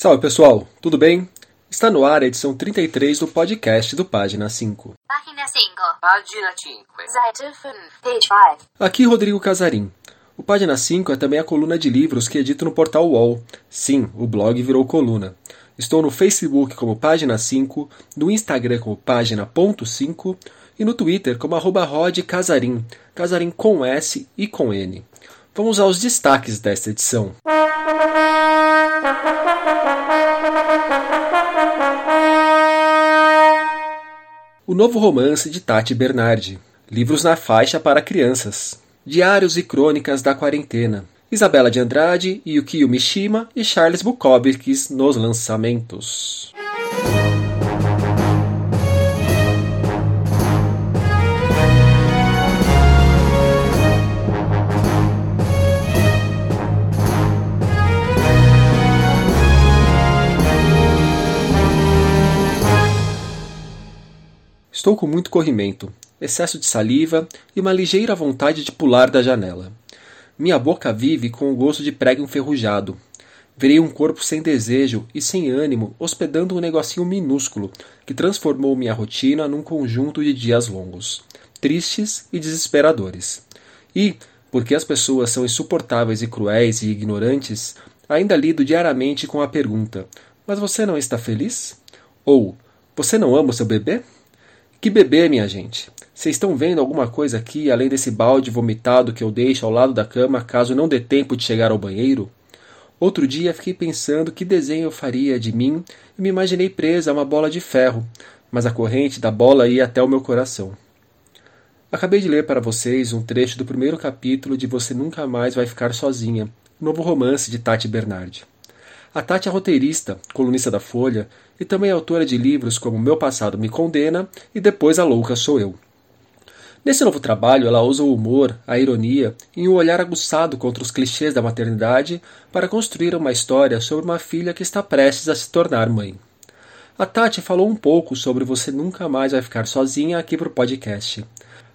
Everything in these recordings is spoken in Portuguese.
Salve pessoal, tudo bem? Está no ar a edição 33 do podcast do Página 5. Página 5. Página 5. Seite 5. Page 5. Aqui Rodrigo Casarim. O Página 5 é também a coluna de livros que edito no portal UOL. Sim, o blog virou coluna. Estou no Facebook como Página 5, no Instagram como Página.5 e no Twitter como arroba Rod Casarim, Casarim com S e com N. Vamos aos destaques desta edição. O novo romance de Tati Bernardi. Livros na faixa para crianças. Diários e crônicas da quarentena. Isabela de Andrade, Yukio Mishima e Charles Bukowski nos lançamentos. Estou com muito corrimento, excesso de saliva e uma ligeira vontade de pular da janela. Minha boca vive com o gosto de prego enferrujado. Virei um corpo sem desejo e sem ânimo, hospedando um negocinho minúsculo que transformou minha rotina num conjunto de dias longos, tristes e desesperadores. E, porque as pessoas são insuportáveis e cruéis e ignorantes, ainda lido diariamente com a pergunta: Mas você não está feliz? Ou Você não ama o seu bebê? Que bebê, minha gente! Vocês estão vendo alguma coisa aqui além desse balde vomitado que eu deixo ao lado da cama caso não dê tempo de chegar ao banheiro? Outro dia fiquei pensando que desenho eu faria de mim e me imaginei presa a uma bola de ferro, mas a corrente da bola ia até o meu coração. Acabei de ler para vocês um trecho do primeiro capítulo de Você Nunca Mais Vai Ficar Sozinha, novo romance de Tati Bernardi. A Tati é roteirista, colunista da Folha e também autora de livros como Meu Passado Me Condena e Depois a Louca Sou Eu. Nesse novo trabalho, ela usa o humor, a ironia e um olhar aguçado contra os clichês da maternidade para construir uma história sobre uma filha que está prestes a se tornar mãe. A Tati falou um pouco sobre Você Nunca Mais Vai Ficar Sozinha aqui para o podcast.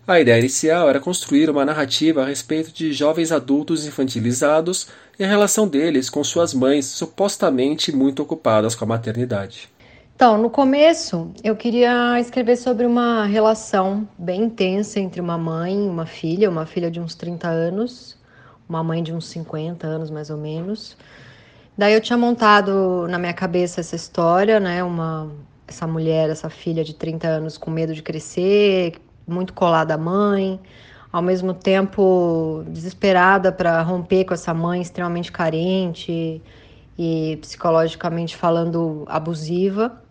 A ideia inicial era construir uma narrativa a respeito de jovens adultos infantilizados e a relação deles com suas mães supostamente muito ocupadas com a maternidade. Então, no começo, eu queria escrever sobre uma relação bem intensa entre uma mãe e uma filha, uma filha de uns 30 anos, uma mãe de uns 50 anos mais ou menos. Daí eu tinha montado na minha cabeça essa história, né, uma essa mulher, essa filha de 30 anos com medo de crescer, muito colada à mãe, ao mesmo tempo desesperada para romper com essa mãe extremamente carente e psicologicamente falando abusiva.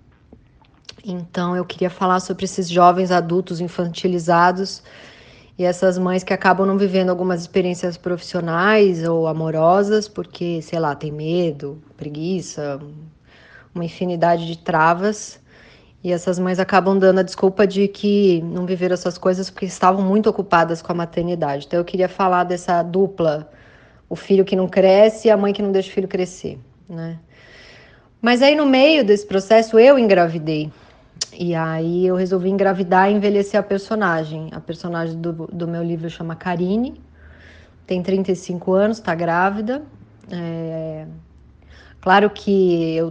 Então eu queria falar sobre esses jovens adultos infantilizados e essas mães que acabam não vivendo algumas experiências profissionais ou amorosas porque, sei lá, tem medo, preguiça, uma infinidade de travas e essas mães acabam dando a desculpa de que não viveram essas coisas porque estavam muito ocupadas com a maternidade. Então eu queria falar dessa dupla, o filho que não cresce e a mãe que não deixa o filho crescer, né? Mas aí no meio desse processo eu engravidei. E aí eu resolvi engravidar e envelhecer a personagem. A personagem do, do meu livro chama Karine, tem 35 anos, está grávida. É... Claro que eu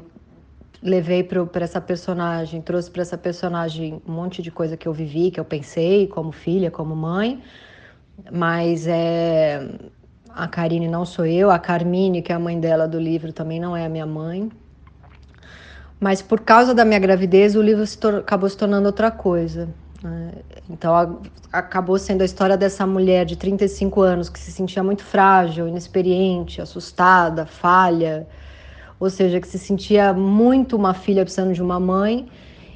levei para essa personagem, trouxe para essa personagem um monte de coisa que eu vivi, que eu pensei como filha, como mãe, mas é a Karine não sou eu, a Carmine, que é a mãe dela do livro, também não é a minha mãe. Mas por causa da minha gravidez, o livro se acabou se tornando outra coisa. Né? Então acabou sendo a história dessa mulher de 35 anos que se sentia muito frágil, inexperiente, assustada, falha ou seja, que se sentia muito uma filha precisando de uma mãe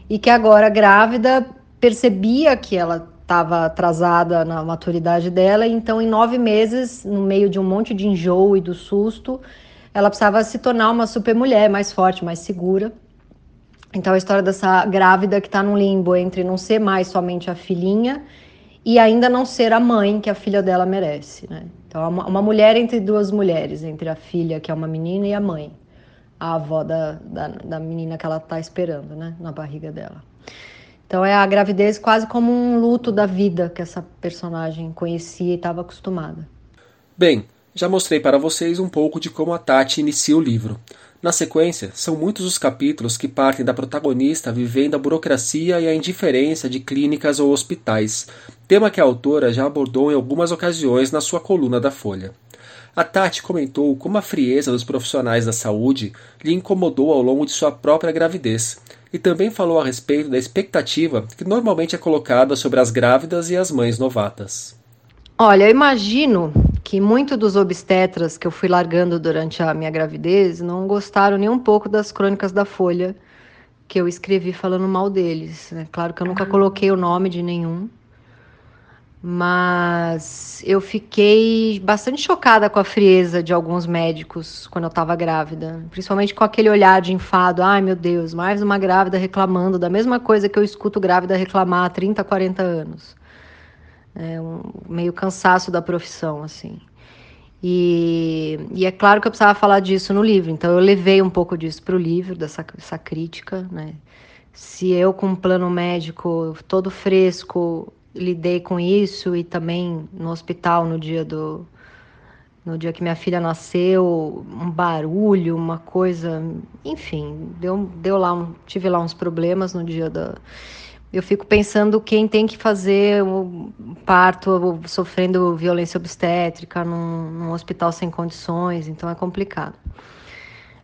e que agora grávida percebia que ela estava atrasada na maturidade dela, então em nove meses, no meio de um monte de enjoo e do susto, ela precisava se tornar uma super mulher, mais forte, mais segura. Então a história dessa grávida que está num limbo entre não ser mais somente a filhinha e ainda não ser a mãe que a filha dela merece, né? Então é uma, uma mulher entre duas mulheres, entre a filha que é uma menina e a mãe a avó da, da, da menina que ela está esperando, né, na barriga dela. Então é a gravidez quase como um luto da vida que essa personagem conhecia e estava acostumada. Bem, já mostrei para vocês um pouco de como a Tati inicia o livro. Na sequência, são muitos os capítulos que partem da protagonista vivendo a burocracia e a indiferença de clínicas ou hospitais, tema que a autora já abordou em algumas ocasiões na sua coluna da Folha. A Tati comentou como a frieza dos profissionais da saúde lhe incomodou ao longo de sua própria gravidez, e também falou a respeito da expectativa que normalmente é colocada sobre as grávidas e as mães novatas. Olha, eu imagino que muitos dos obstetras que eu fui largando durante a minha gravidez não gostaram nem um pouco das crônicas da Folha que eu escrevi falando mal deles. É claro que eu nunca coloquei o nome de nenhum, mas eu fiquei bastante chocada com a frieza de alguns médicos quando eu estava grávida, principalmente com aquele olhar de enfado. Ai meu Deus, mais uma grávida reclamando da mesma coisa que eu escuto grávida reclamar há 30, 40 anos é um meio cansaço da profissão, assim. E, e, é claro que eu precisava falar disso no livro, então eu levei um pouco disso para o livro, dessa essa crítica, né? Se eu, com um plano médico todo fresco, lidei com isso e também no hospital no dia do. No dia que minha filha nasceu, um barulho, uma coisa, enfim, deu, deu lá um, tive lá uns problemas no dia da, eu fico pensando quem tem que fazer o parto sofrendo violência obstétrica num, num hospital sem condições, então é complicado.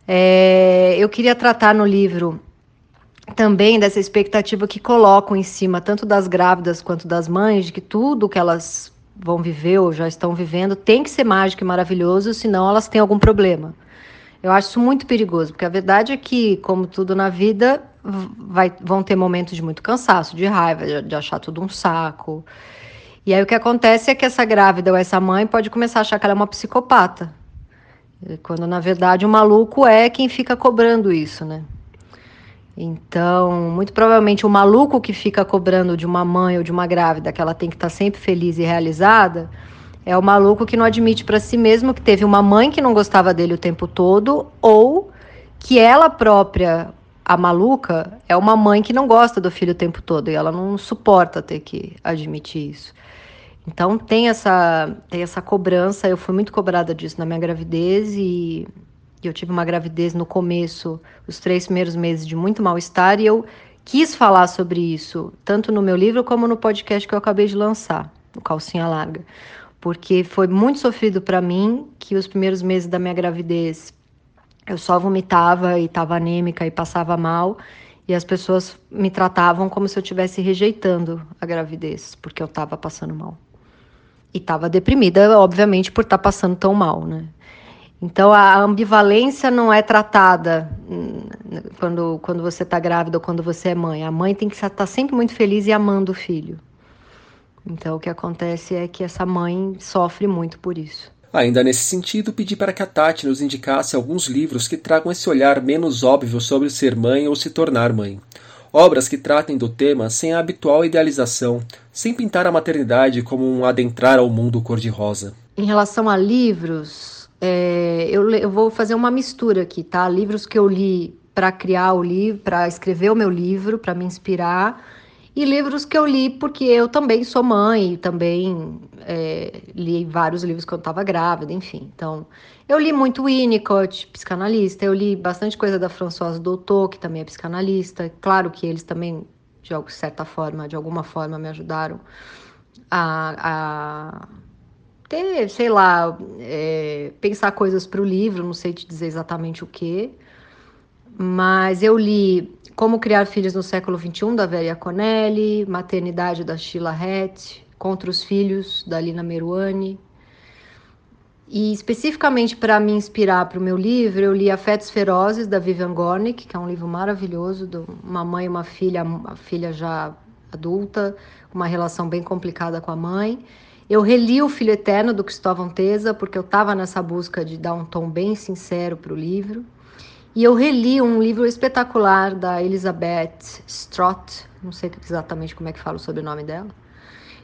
É, eu queria tratar no livro também dessa expectativa que colocam em cima tanto das grávidas quanto das mães, de que tudo que elas vão viver ou já estão vivendo tem que ser mágico e maravilhoso, senão elas têm algum problema. Eu acho isso muito perigoso, porque a verdade é que, como tudo na vida, vai, vão ter momentos de muito cansaço, de raiva, de, de achar tudo um saco. E aí o que acontece é que essa grávida ou essa mãe pode começar a achar que ela é uma psicopata. Quando na verdade o maluco é quem fica cobrando isso, né? Então, muito provavelmente o maluco que fica cobrando de uma mãe ou de uma grávida que ela tem que estar sempre feliz e realizada, é o maluco que não admite para si mesmo que teve uma mãe que não gostava dele o tempo todo ou que ela própria, a maluca, é uma mãe que não gosta do filho o tempo todo e ela não suporta ter que admitir isso. Então tem essa tem essa cobrança, eu fui muito cobrada disso na minha gravidez e eu tive uma gravidez no começo, os três primeiros meses de muito mal-estar e eu quis falar sobre isso, tanto no meu livro como no podcast que eu acabei de lançar, no Calcinha Larga. Porque foi muito sofrido para mim que os primeiros meses da minha gravidez eu só vomitava e estava anêmica e passava mal e as pessoas me tratavam como se eu estivesse rejeitando a gravidez porque eu estava passando mal. E estava deprimida obviamente por estar tá passando tão mal né então a ambivalência não é tratada hum, quando, quando você está grávida ou quando você é mãe a mãe tem que estar tá sempre muito feliz e amando o filho então, o que acontece é que essa mãe sofre muito por isso. Ainda nesse sentido, pedi para que a Tati nos indicasse alguns livros que tragam esse olhar menos óbvio sobre ser mãe ou se tornar mãe. Obras que tratem do tema sem a habitual idealização, sem pintar a maternidade como um adentrar ao mundo cor-de-rosa. Em relação a livros, é, eu, eu vou fazer uma mistura aqui, tá? Livros que eu li para criar o livro, para escrever o meu livro, para me inspirar, e livros que eu li porque eu também sou mãe, também é, li vários livros quando estava grávida, enfim. Então, eu li muito Winnicott, psicanalista, eu li bastante coisa da Françoise Doutor, que também é psicanalista. Claro que eles também, de certa forma, de alguma forma, me ajudaram a, a ter, sei lá, é, pensar coisas para o livro, não sei te dizer exatamente o que. Mas eu li como Criar Filhos no Século XXI, da Vera Conelli, Maternidade, da Sheila Hatch, Contra os Filhos, da Lina Meruane. E especificamente para me inspirar para o meu livro, eu li Afetos Ferozes, da Vivian Gornick, que é um livro maravilhoso, de uma mãe e uma filha, a filha já adulta, uma relação bem complicada com a mãe. Eu reli O Filho Eterno, do Cristóvão Teza, porque eu estava nessa busca de dar um tom bem sincero para o livro. E eu reli um livro espetacular da Elizabeth Strout, não sei exatamente como é que fala o sobrenome dela,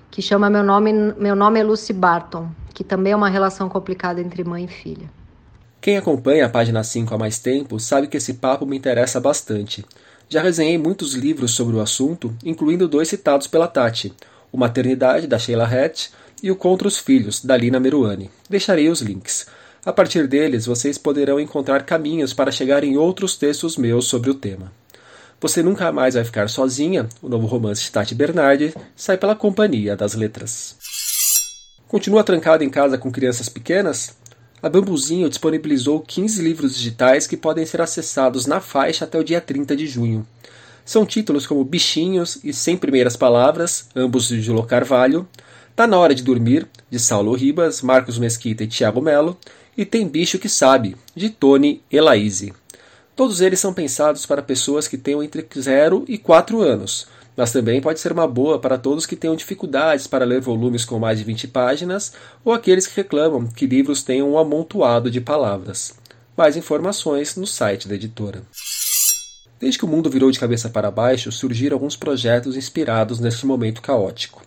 que chama Meu Nome, Meu Nome é Lucy Barton, que também é uma relação complicada entre mãe e filha. Quem acompanha a página 5 há mais tempo sabe que esse papo me interessa bastante. Já resenhei muitos livros sobre o assunto, incluindo dois citados pela Tati, O Maternidade, da Sheila Hatch, e o Contra os Filhos, da Lina Meruane. Deixarei os links. A partir deles, vocês poderão encontrar caminhos para chegar em outros textos meus sobre o tema. Você Nunca Mais Vai Ficar Sozinha, o novo romance de Tati Bernardi, sai pela Companhia das Letras. Continua trancado em casa com crianças pequenas? A Bambuzinho disponibilizou 15 livros digitais que podem ser acessados na faixa até o dia 30 de junho. São títulos como Bichinhos e Sem Primeiras Palavras, ambos de Julio Carvalho, Tá na Hora de Dormir, de Saulo Ribas, Marcos Mesquita e Tiago Melo, e Tem Bicho que Sabe, de Tony Elaise. Todos eles são pensados para pessoas que tenham entre 0 e 4 anos, mas também pode ser uma boa para todos que tenham dificuldades para ler volumes com mais de 20 páginas ou aqueles que reclamam que livros tenham um amontoado de palavras. Mais informações no site da editora. Desde que o mundo virou de cabeça para baixo, surgiram alguns projetos inspirados neste momento caótico.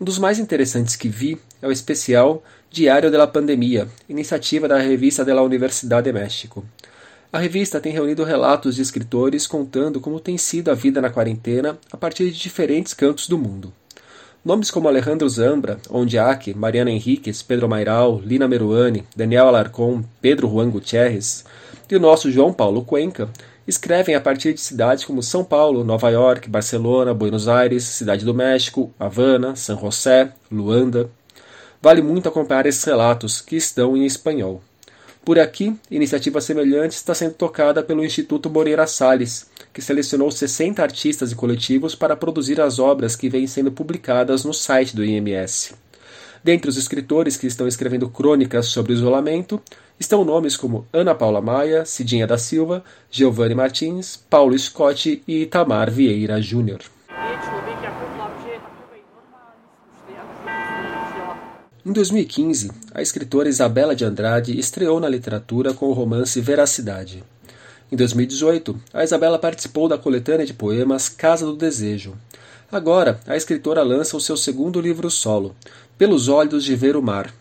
Um dos mais interessantes que vi é o especial Diário da Pandemia, iniciativa da revista da Universidade de México. A revista tem reunido relatos de escritores contando como tem sido a vida na quarentena a partir de diferentes cantos do mundo. Nomes como Alejandro Zambra, Ondiak, Mariana Henriques, Pedro Mairal, Lina Meruane, Daniel Alarcon, Pedro Juan Gutierrez e o nosso João Paulo Cuenca escrevem a partir de cidades como São Paulo, Nova York, Barcelona, Buenos Aires, Cidade do México, Havana, San José, Luanda. Vale muito acompanhar esses relatos, que estão em espanhol. Por aqui, iniciativa semelhante está sendo tocada pelo Instituto Moreira Salles, que selecionou 60 artistas e coletivos para produzir as obras que vêm sendo publicadas no site do IMS. Dentre os escritores que estão escrevendo crônicas sobre o isolamento, estão nomes como Ana Paula Maia, Cidinha da Silva, Giovanni Martins, Paulo Scott e Itamar Vieira Júnior. Em 2015, a escritora Isabela de Andrade estreou na literatura com o romance Veracidade. Em 2018, a Isabela participou da coletânea de poemas Casa do Desejo. Agora, a escritora lança o seu segundo livro solo, Pelos Olhos de Ver o Mar.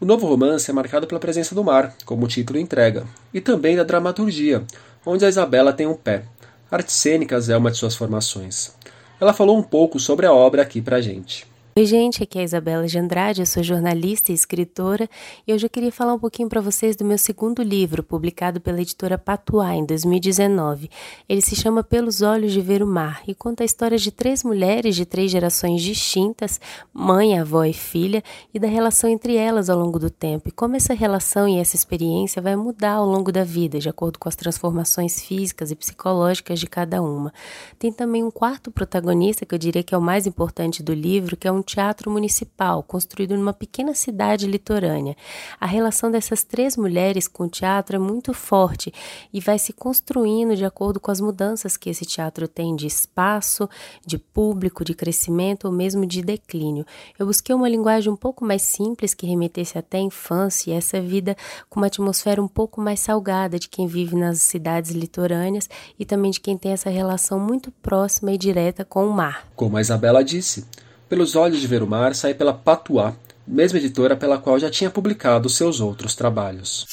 O novo romance é marcado pela presença do mar, como o título entrega, e também da dramaturgia, onde a Isabela tem um pé. Artes cênicas é uma de suas formações. Ela falou um pouco sobre a obra aqui pra gente. Oi, gente, aqui é a Isabela de Andrade, eu sou jornalista e escritora e hoje eu queria falar um pouquinho para vocês do meu segundo livro, publicado pela editora Patuá em 2019. Ele se chama Pelos Olhos de Ver o Mar e conta a história de três mulheres de três gerações distintas, mãe, avó e filha, e da relação entre elas ao longo do tempo e como essa relação e essa experiência vai mudar ao longo da vida, de acordo com as transformações físicas e psicológicas de cada uma. Tem também um quarto protagonista que eu diria que é o mais importante do livro, que é um um teatro municipal construído numa pequena cidade litorânea. A relação dessas três mulheres com o teatro é muito forte e vai se construindo de acordo com as mudanças que esse teatro tem de espaço, de público, de crescimento ou mesmo de declínio. Eu busquei uma linguagem um pouco mais simples que remetesse até a infância e essa vida com uma atmosfera um pouco mais salgada de quem vive nas cidades litorâneas e também de quem tem essa relação muito próxima e direta com o mar. Como a Isabela disse, pelos Olhos de Ver o Mar sai pela Patuá, mesma editora pela qual já tinha publicado seus outros trabalhos.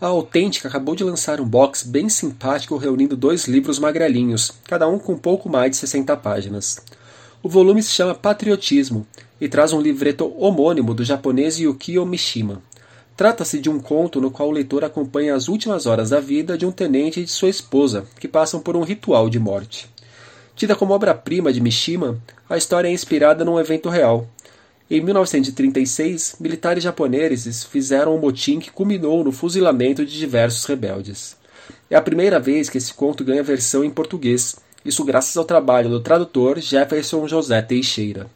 A Autêntica acabou de lançar um box bem simpático reunindo dois livros magrelinhos, cada um com pouco mais de 60 páginas. O volume se chama Patriotismo e traz um livreto homônimo do japonês Yukio Mishima. Trata-se de um conto no qual o leitor acompanha as últimas horas da vida de um tenente e de sua esposa, que passam por um ritual de morte. Tida como obra-prima de Mishima, a história é inspirada num evento real. Em 1936, militares japoneses fizeram um motim que culminou no fuzilamento de diversos rebeldes. É a primeira vez que esse conto ganha versão em português, isso graças ao trabalho do tradutor Jefferson José Teixeira.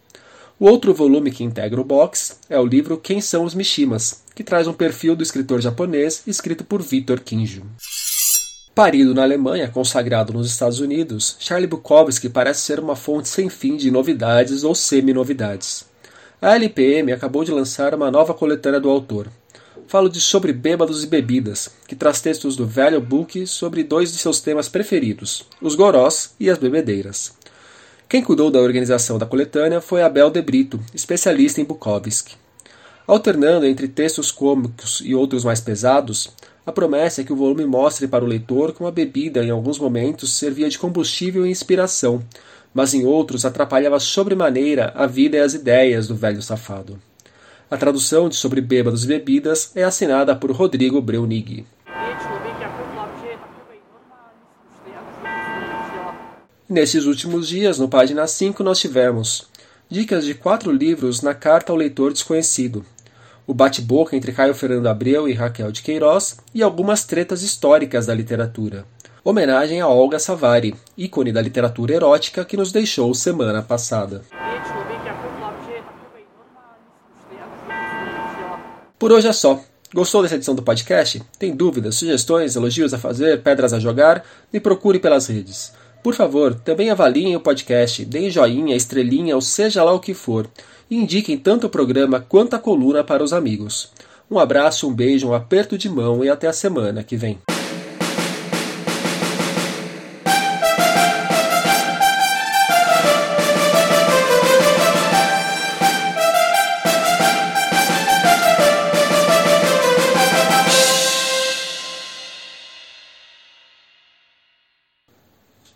O outro volume que integra o box é o livro Quem são os Mishimas, que traz um perfil do escritor japonês escrito por Victor Kinjo. Parido na Alemanha, consagrado nos Estados Unidos, Charlie Bukowski parece ser uma fonte sem fim de novidades ou semi-novidades. A LPM acabou de lançar uma nova coletânea do autor. Falo de Sobre Bêbados e Bebidas, que traz textos do velho book sobre dois de seus temas preferidos, os gorós e as bebedeiras. Quem cuidou da organização da coletânea foi Abel De Brito, especialista em Bukowski. Alternando entre textos cômicos e outros mais pesados, a promessa é que o volume mostre para o leitor como a bebida, em alguns momentos, servia de combustível e inspiração, mas em outros atrapalhava sobremaneira a vida e as ideias do velho safado. A tradução de Sobre Bêbados e Bebidas é assinada por Rodrigo Breunig. Nesses últimos dias, no página 5, nós tivemos dicas de quatro livros na Carta ao Leitor Desconhecido, o bate-boca entre Caio Fernando Abreu e Raquel de Queiroz e algumas tretas históricas da literatura. Homenagem a Olga Savari, ícone da literatura erótica que nos deixou semana passada. Por hoje é só. Gostou dessa edição do podcast? Tem dúvidas, sugestões, elogios a fazer, pedras a jogar? Me procure pelas redes. Por favor, também avaliem o podcast, deem joinha, estrelinha ou seja lá o que for. E indiquem tanto o programa quanto a coluna para os amigos. Um abraço, um beijo, um aperto de mão e até a semana que vem.